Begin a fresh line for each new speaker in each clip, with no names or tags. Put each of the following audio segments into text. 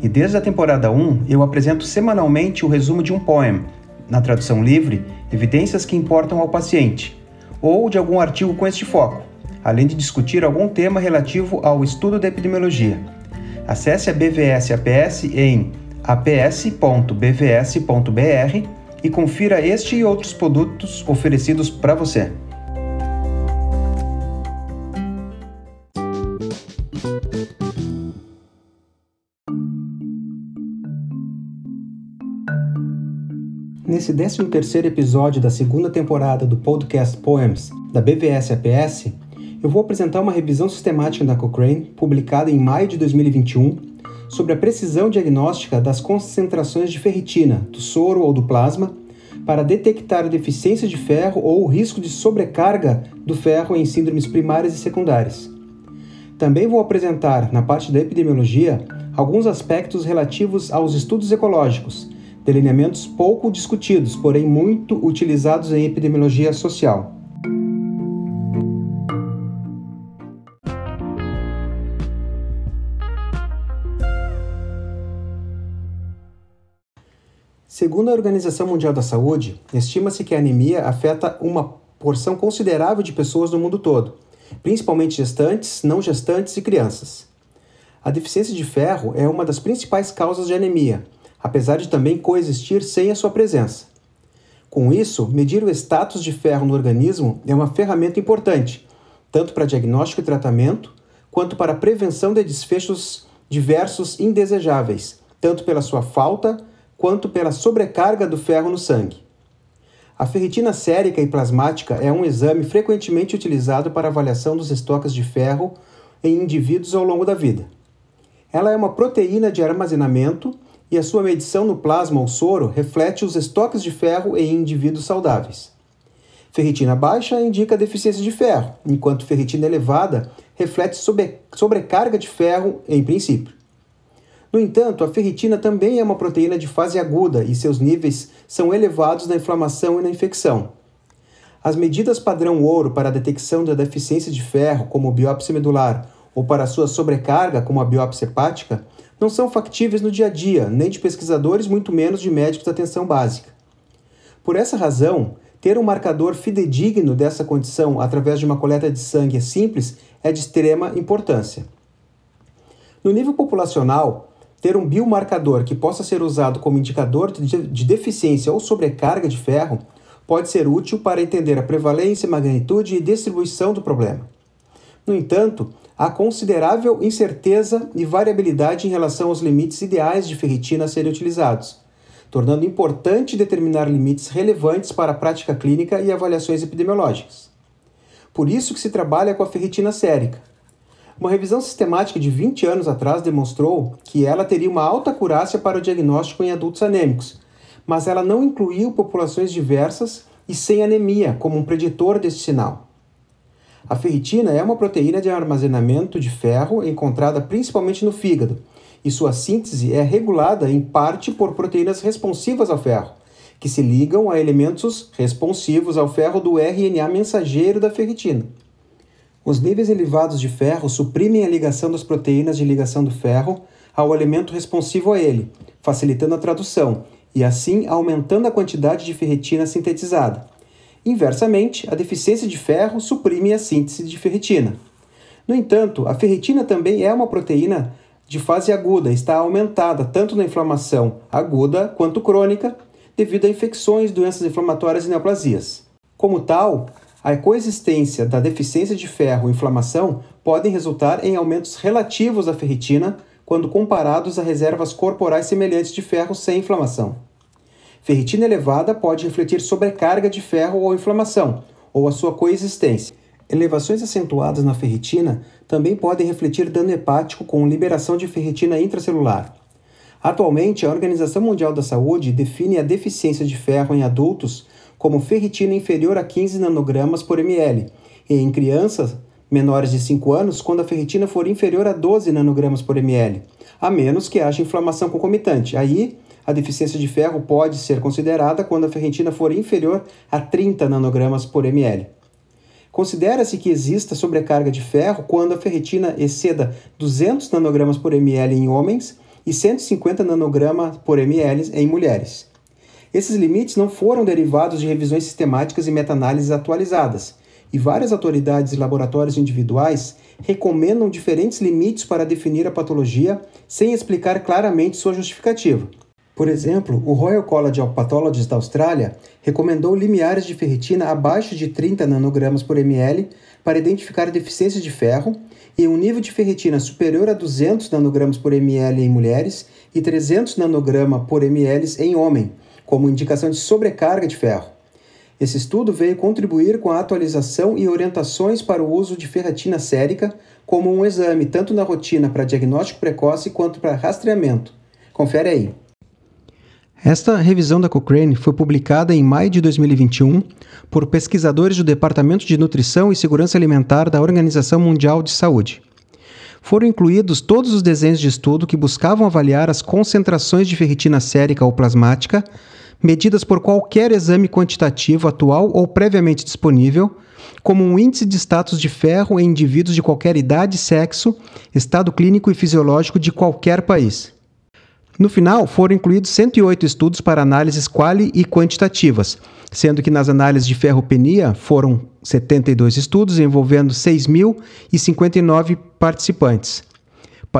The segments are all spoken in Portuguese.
E desde a temporada 1 eu apresento semanalmente o resumo de um poema, na tradução livre, evidências que importam ao paciente, ou de algum artigo com este foco, além de discutir algum tema relativo ao estudo da epidemiologia. Acesse a BVS APS em aps.bvs.br e confira este e outros produtos oferecidos para você. Nesse 13º episódio da segunda temporada do podcast Poems da BVS APS, eu vou apresentar uma revisão sistemática da Cochrane, publicada em maio de 2021, sobre a precisão diagnóstica das concentrações de ferritina, do soro ou do plasma, para detectar a deficiência de ferro ou o risco de sobrecarga do ferro em síndromes primárias e secundárias. Também vou apresentar, na parte da epidemiologia, alguns aspectos relativos aos estudos ecológicos, delineamentos pouco discutidos, porém muito utilizados em epidemiologia social. Segundo a Organização Mundial da Saúde, estima-se que a anemia afeta uma porção considerável de pessoas no mundo todo, principalmente gestantes, não gestantes e crianças. A deficiência de ferro é uma das principais causas de anemia, apesar de também coexistir sem a sua presença. Com isso, medir o status de ferro no organismo é uma ferramenta importante, tanto para diagnóstico e tratamento, quanto para prevenção de desfechos diversos indesejáveis, tanto pela sua falta quanto pela sobrecarga do ferro no sangue. A ferritina sérica e plasmática é um exame frequentemente utilizado para avaliação dos estoques de ferro em indivíduos ao longo da vida. Ela é uma proteína de armazenamento e a sua medição no plasma ou soro reflete os estoques de ferro em indivíduos saudáveis. Ferritina baixa indica deficiência de ferro, enquanto ferritina elevada reflete sobre, sobrecarga de ferro em princípio. No entanto, a ferritina também é uma proteína de fase aguda e seus níveis são elevados na inflamação e na infecção. As medidas padrão ouro para a detecção da deficiência de ferro, como biópsia medular, ou para sua sobrecarga, como a biópsia hepática, não são factíveis no dia a dia, nem de pesquisadores, muito menos de médicos da atenção básica. Por essa razão, ter um marcador fidedigno dessa condição através de uma coleta de sangue simples é de extrema importância. No nível populacional, ter um biomarcador que possa ser usado como indicador de deficiência ou sobrecarga de ferro pode ser útil para entender a prevalência, magnitude e distribuição do problema. No entanto, há considerável incerteza e variabilidade em relação aos limites ideais de ferritina a serem utilizados, tornando importante determinar limites relevantes para a prática clínica e avaliações epidemiológicas. Por isso que se trabalha com a ferritina sérica. Uma revisão sistemática de 20 anos atrás demonstrou que ela teria uma alta acurácia para o diagnóstico em adultos anêmicos, mas ela não incluiu populações diversas e sem anemia como um preditor desse sinal. A ferritina é uma proteína de armazenamento de ferro encontrada principalmente no fígado, e sua síntese é regulada em parte por proteínas responsivas ao ferro, que se ligam a elementos responsivos ao ferro do RNA mensageiro da ferritina. Os níveis elevados de ferro suprimem a ligação das proteínas de ligação do ferro ao elemento responsivo a ele, facilitando a tradução e assim aumentando a quantidade de ferritina sintetizada Inversamente, a deficiência de ferro suprime a síntese de ferritina. No entanto, a ferritina também é uma proteína de fase aguda, está aumentada tanto na inflamação aguda quanto crônica, devido a infecções, doenças inflamatórias e neoplasias. Como tal, a coexistência da deficiência de ferro e inflamação podem resultar em aumentos relativos da ferritina quando comparados a reservas corporais semelhantes de ferro sem inflamação. Ferritina elevada pode refletir sobrecarga de ferro ou inflamação, ou a sua coexistência. Elevações acentuadas na ferritina também podem refletir dano hepático com liberação de ferritina intracelular. Atualmente, a Organização Mundial da Saúde define a deficiência de ferro em adultos como ferritina inferior a 15 nanogramas por ml, e em crianças menores de 5 anos quando a ferritina for inferior a 12 nanogramas por ml, a menos que haja inflamação concomitante. Aí, a deficiência de ferro pode ser considerada quando a ferritina for inferior a 30 nanogramas por ml. Considera-se que exista sobrecarga de ferro quando a ferritina exceda 200 nanogramas por ml em homens e 150 nanogramas por ml em mulheres. Esses limites não foram derivados de revisões sistemáticas e meta-análises atualizadas, e várias autoridades e laboratórios individuais recomendam diferentes limites para definir a patologia sem explicar claramente sua justificativa. Por exemplo, o Royal College of Pathologists da Austrália recomendou limiares de ferritina abaixo de 30 nanogramas por ml para identificar deficiência de ferro e um nível de ferritina superior a 200 nanogramas por ml em mulheres e 300 nanogramas por ml em homem, como indicação de sobrecarga de ferro. Esse estudo veio contribuir com a atualização e orientações para o uso de ferritina sérica como um exame tanto na rotina para diagnóstico precoce quanto para rastreamento. Confere aí. Esta revisão da Cochrane foi publicada em maio de 2021 por pesquisadores do Departamento de Nutrição e Segurança Alimentar da Organização Mundial de Saúde. Foram incluídos todos os desenhos de estudo que buscavam avaliar as concentrações de ferritina sérica ou plasmática medidas por qualquer exame quantitativo atual ou previamente disponível, como um índice de status de ferro em indivíduos de qualquer idade, sexo, estado clínico e fisiológico de qualquer país. No final, foram incluídos 108 estudos para análises quali e quantitativas, sendo que nas análises de ferropenia foram 72 estudos envolvendo 6.059 participantes.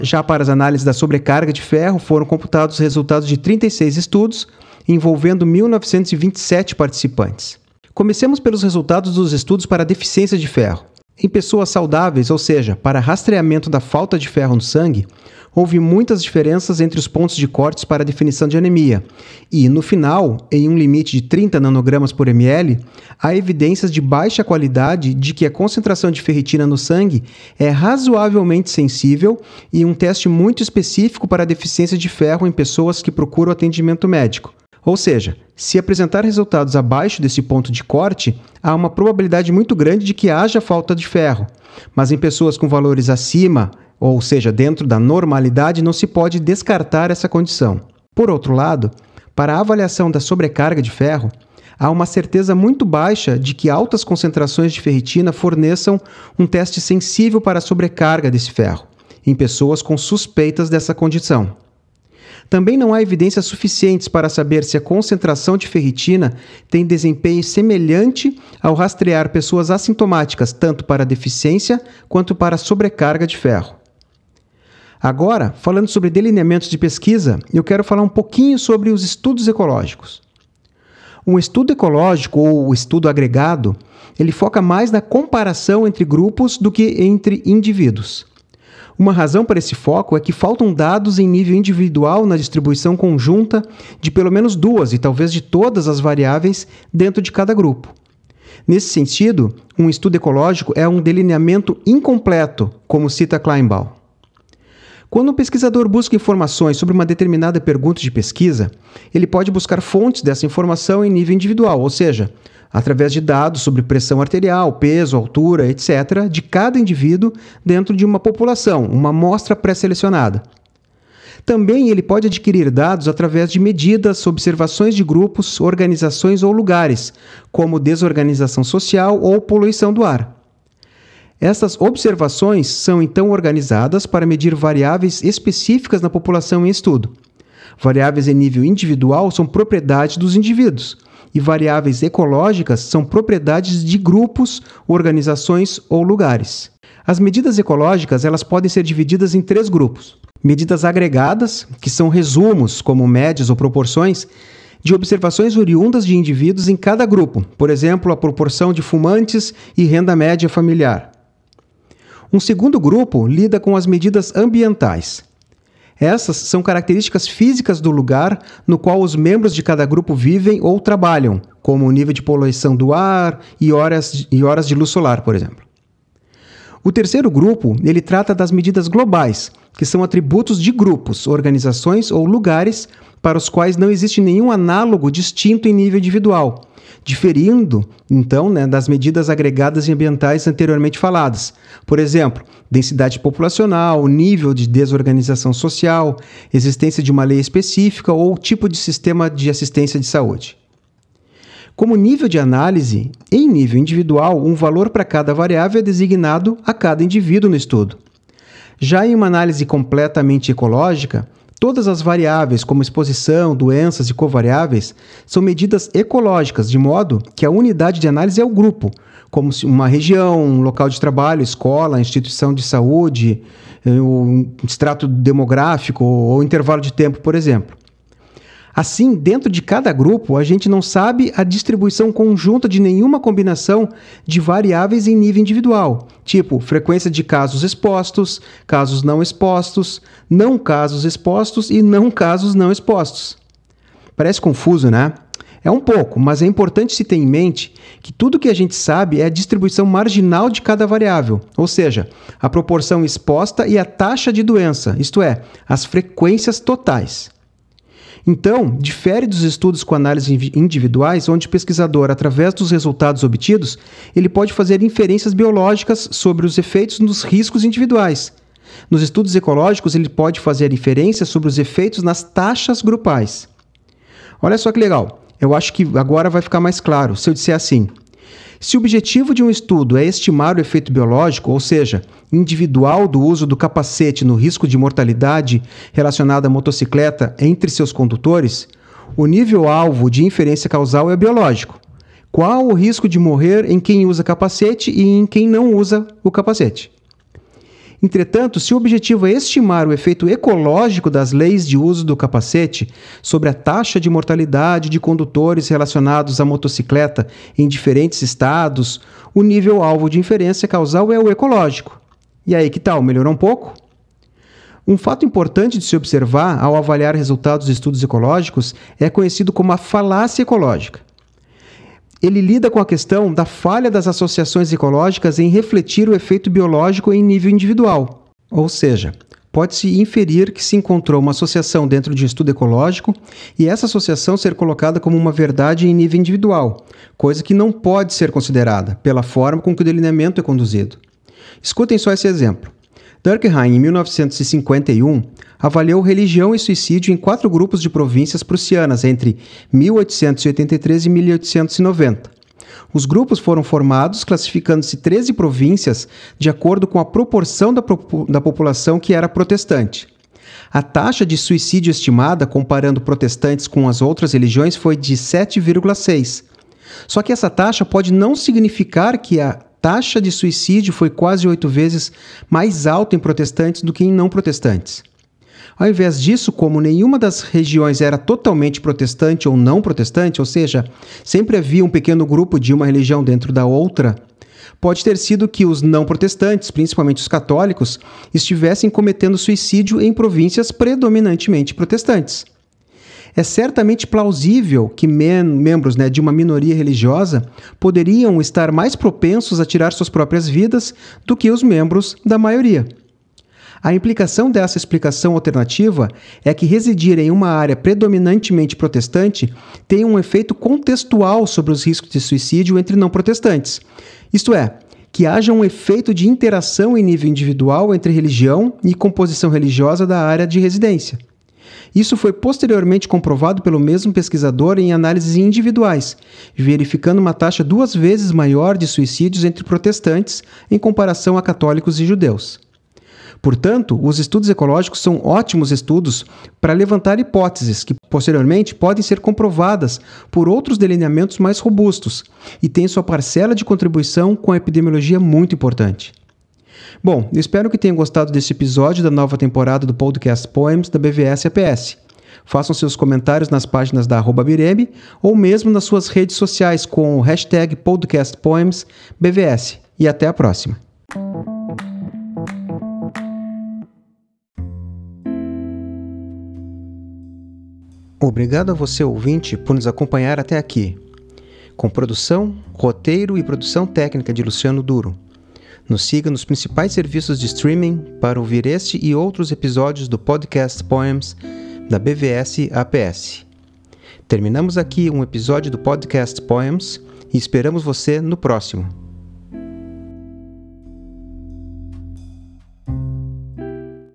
Já para as análises da sobrecarga de ferro, foram computados os resultados de 36 estudos, envolvendo 1.927 participantes. Comecemos pelos resultados dos estudos para deficiência de ferro. Em pessoas saudáveis, ou seja, para rastreamento da falta de ferro no sangue, houve muitas diferenças entre os pontos de cortes para definição de anemia, e, no final, em um limite de 30 nanogramas por ml, há evidências de baixa qualidade de que a concentração de ferritina no sangue é razoavelmente sensível e um teste muito específico para a deficiência de ferro em pessoas que procuram atendimento médico. Ou seja, se apresentar resultados abaixo desse ponto de corte, há uma probabilidade muito grande de que haja falta de ferro. Mas em pessoas com valores acima, ou seja, dentro da normalidade, não se pode descartar essa condição. Por outro lado, para a avaliação da sobrecarga de ferro, há uma certeza muito baixa de que altas concentrações de ferritina forneçam um teste sensível para a sobrecarga desse ferro, em pessoas com suspeitas dessa condição. Também não há evidências suficientes para saber se a concentração de ferritina tem desempenho semelhante ao rastrear pessoas assintomáticas, tanto para deficiência quanto para sobrecarga de ferro. Agora, falando sobre delineamentos de pesquisa, eu quero falar um pouquinho sobre os estudos ecológicos. Um estudo ecológico ou estudo agregado, ele foca mais na comparação entre grupos do que entre indivíduos. Uma razão para esse foco é que faltam dados em nível individual na distribuição conjunta de pelo menos duas e talvez de todas as variáveis dentro de cada grupo. Nesse sentido, um estudo ecológico é um delineamento incompleto, como cita Kleinbaum. Quando um pesquisador busca informações sobre uma determinada pergunta de pesquisa, ele pode buscar fontes dessa informação em nível individual, ou seja, através de dados sobre pressão arterial, peso, altura, etc., de cada indivíduo dentro de uma população, uma amostra pré-selecionada. Também ele pode adquirir dados através de medidas, observações de grupos, organizações ou lugares, como desorganização social ou poluição do ar. Essas observações são então organizadas para medir variáveis específicas na população em estudo. Variáveis em nível individual são propriedade dos indivíduos, e variáveis ecológicas são propriedades de grupos, organizações ou lugares. As medidas ecológicas elas podem ser divididas em três grupos: medidas agregadas, que são resumos, como médias ou proporções, de observações oriundas de indivíduos em cada grupo, por exemplo, a proporção de fumantes e renda média familiar. Um segundo grupo lida com as medidas ambientais. Essas são características físicas do lugar no qual os membros de cada grupo vivem ou trabalham, como o nível de poluição do ar e horas, e horas de luz solar, por exemplo. O terceiro grupo, ele trata das medidas globais, que são atributos de grupos, organizações ou lugares para os quais não existe nenhum análogo distinto em nível individual, diferindo, então, né, das medidas agregadas e ambientais anteriormente faladas. Por exemplo, densidade populacional, nível de desorganização social, existência de uma lei específica ou tipo de sistema de assistência de saúde. Como nível de análise, em nível individual, um valor para cada variável é designado a cada indivíduo no estudo. Já em uma análise completamente ecológica, Todas as variáveis, como exposição, doenças e covariáveis, são medidas ecológicas, de modo que a unidade de análise é o grupo, como uma região, um local de trabalho, escola, instituição de saúde, um eh, extrato demográfico ou intervalo de tempo, por exemplo. Assim, dentro de cada grupo, a gente não sabe a distribuição conjunta de nenhuma combinação de variáveis em nível individual, tipo frequência de casos expostos, casos não expostos, não casos expostos e não casos não expostos. Parece confuso, né? É um pouco, mas é importante se ter em mente que tudo que a gente sabe é a distribuição marginal de cada variável, ou seja, a proporção exposta e a taxa de doença, isto é, as frequências totais. Então, difere dos estudos com análises individuais, onde o pesquisador, através dos resultados obtidos, ele pode fazer inferências biológicas sobre os efeitos nos riscos individuais. Nos estudos ecológicos, ele pode fazer inferências sobre os efeitos nas taxas grupais. Olha só que legal. Eu acho que agora vai ficar mais claro se eu disser assim: se o objetivo de um estudo é estimar o efeito biológico, ou seja, individual do uso do capacete no risco de mortalidade relacionado à motocicleta entre seus condutores, o nível alvo de inferência causal é biológico. Qual o risco de morrer em quem usa capacete e em quem não usa o capacete? Entretanto, se o objetivo é estimar o efeito ecológico das leis de uso do capacete sobre a taxa de mortalidade de condutores relacionados à motocicleta em diferentes estados, o nível alvo de inferência causal é o ecológico. E aí, que tal? Melhorou um pouco? Um fato importante de se observar ao avaliar resultados de estudos ecológicos é conhecido como a falácia ecológica ele lida com a questão da falha das associações ecológicas em refletir o efeito biológico em nível individual. Ou seja, pode-se inferir que se encontrou uma associação dentro de um estudo ecológico e essa associação ser colocada como uma verdade em nível individual, coisa que não pode ser considerada pela forma com que o delineamento é conduzido. Escutem só esse exemplo. Durkheim, em 1951, avaliou religião e suicídio em quatro grupos de províncias prussianas entre 1883 e 1890. Os grupos foram formados classificando-se 13 províncias de acordo com a proporção da, da população que era protestante. A taxa de suicídio estimada, comparando protestantes com as outras religiões, foi de 7,6. Só que essa taxa pode não significar que a taxa de suicídio foi quase oito vezes mais alta em protestantes do que em não protestantes. Ao invés disso, como nenhuma das regiões era totalmente protestante ou não protestante, ou seja, sempre havia um pequeno grupo de uma religião dentro da outra, pode ter sido que os não protestantes, principalmente os católicos, estivessem cometendo suicídio em províncias predominantemente protestantes. É certamente plausível que membros né, de uma minoria religiosa poderiam estar mais propensos a tirar suas próprias vidas do que os membros da maioria. A implicação dessa explicação alternativa é que residir em uma área predominantemente protestante tem um efeito contextual sobre os riscos de suicídio entre não protestantes. Isto é, que haja um efeito de interação em nível individual entre religião e composição religiosa da área de residência. Isso foi posteriormente comprovado pelo mesmo pesquisador em análises individuais, verificando uma taxa duas vezes maior de suicídios entre protestantes em comparação a católicos e judeus. Portanto, os estudos ecológicos são ótimos estudos para levantar hipóteses que, posteriormente, podem ser comprovadas por outros delineamentos mais robustos e têm sua parcela de contribuição com a epidemiologia muito importante. Bom, espero que tenham gostado desse episódio da nova temporada do podcast Poems da BVS APS. Façam seus comentários nas páginas da arroba ou mesmo nas suas redes sociais com o hashtag podcastpoemsbvs. E até a próxima. Obrigado a você, ouvinte, por nos acompanhar até aqui. Com produção, roteiro e produção técnica de Luciano Duro. Nos siga nos principais serviços de streaming para ouvir este e outros episódios do podcast Poems da BVS APS. Terminamos aqui um episódio do podcast Poems e esperamos você no próximo.